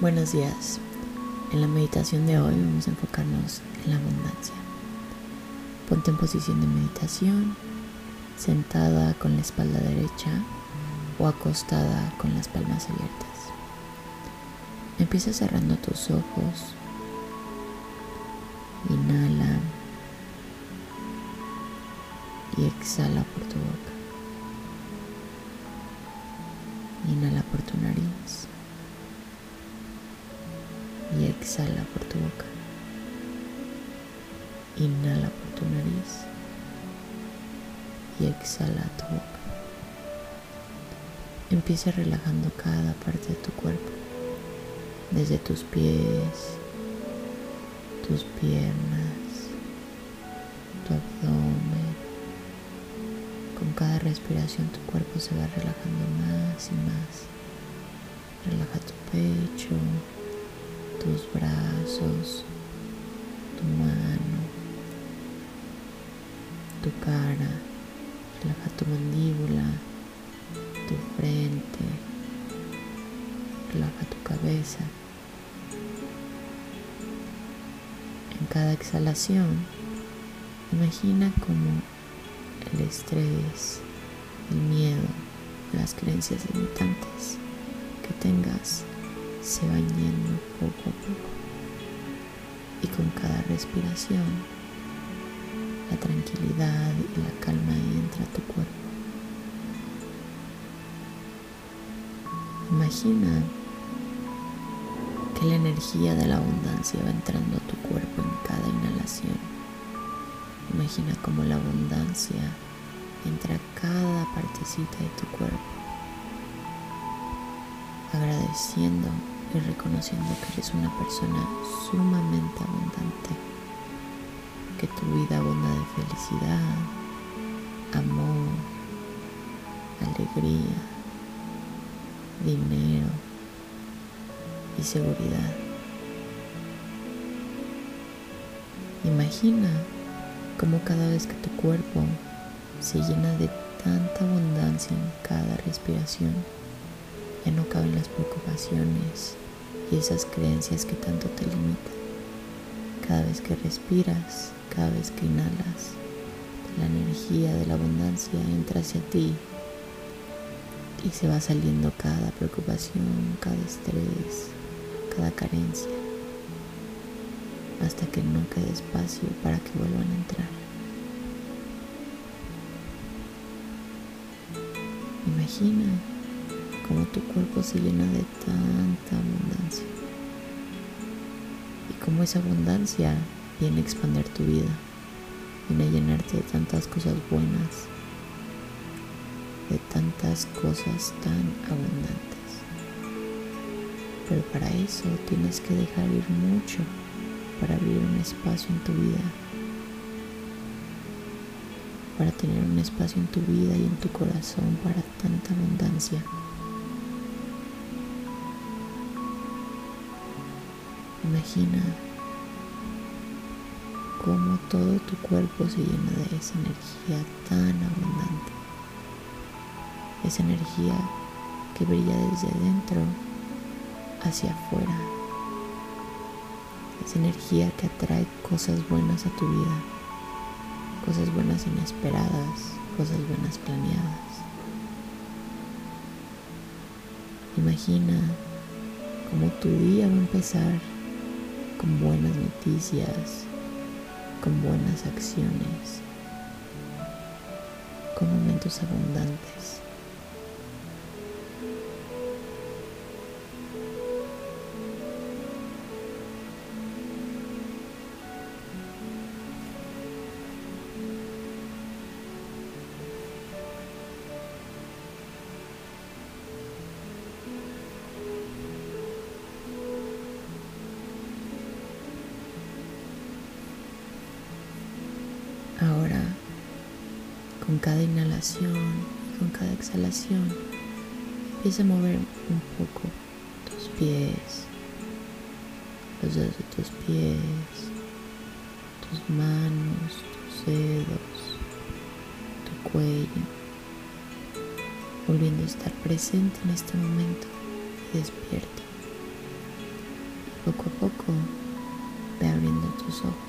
Buenos días. En la meditación de hoy vamos a enfocarnos en la abundancia. Ponte en posición de meditación, sentada con la espalda derecha o acostada con las palmas abiertas. Empieza cerrando tus ojos. Inhala y exhala por tu boca. Inhala por tu nariz y exhala por tu boca. Inhala por tu nariz y exhala tu boca. Empieza relajando cada parte de tu cuerpo, desde tus pies, tus piernas, tu abdomen. Con cada respiración tu cuerpo se va relajando más y más. Relaja tu pecho, tus brazos, tu mano, tu cara, relaja tu mandíbula, tu frente, relaja tu cabeza. En cada exhalación, imagina como el estrés, el miedo, las creencias limitantes que tengas se yendo poco a poco. Y con cada respiración, la tranquilidad y la calma entra a tu cuerpo. Imagina que la energía de la abundancia va entrando a tu cuerpo en cada inhalación. Imagina cómo la abundancia entra a cada partecita de tu cuerpo, agradeciendo y reconociendo que eres una persona sumamente abundante, que tu vida abunda de felicidad, amor, alegría, dinero y seguridad. Imagina cómo cada vez que tu cuerpo se llena de tanta abundancia en cada respiración, ya no caben las preocupaciones y esas creencias que tanto te limitan. Cada vez que respiras, cada vez que inhalas, la energía de la abundancia entra hacia ti y se va saliendo cada preocupación, cada estrés, cada carencia, hasta que no quede espacio para que vuelvan a entrar. Imagina cómo tu cuerpo se llena de tanta abundancia y cómo esa abundancia viene a expandir tu vida, viene a llenarte de tantas cosas buenas, de tantas cosas tan abundantes. Pero para eso tienes que dejar ir mucho para abrir un espacio en tu vida, para tener un espacio en tu vida y en tu corazón para tanta abundancia. Imagina cómo todo tu cuerpo se llena de esa energía tan abundante. Esa energía que brilla desde dentro hacia afuera. Esa energía que atrae cosas buenas a tu vida. Cosas buenas inesperadas, cosas buenas planeadas. Imagina cómo tu día va a empezar con buenas noticias, con buenas acciones, con momentos abundantes. Con cada inhalación y con cada exhalación, empieza a mover un poco tus pies, los dedos de tus pies, tus manos, tus dedos, tu cuello, volviendo a estar presente en este momento y despierta. poco a poco ve abriendo tus ojos.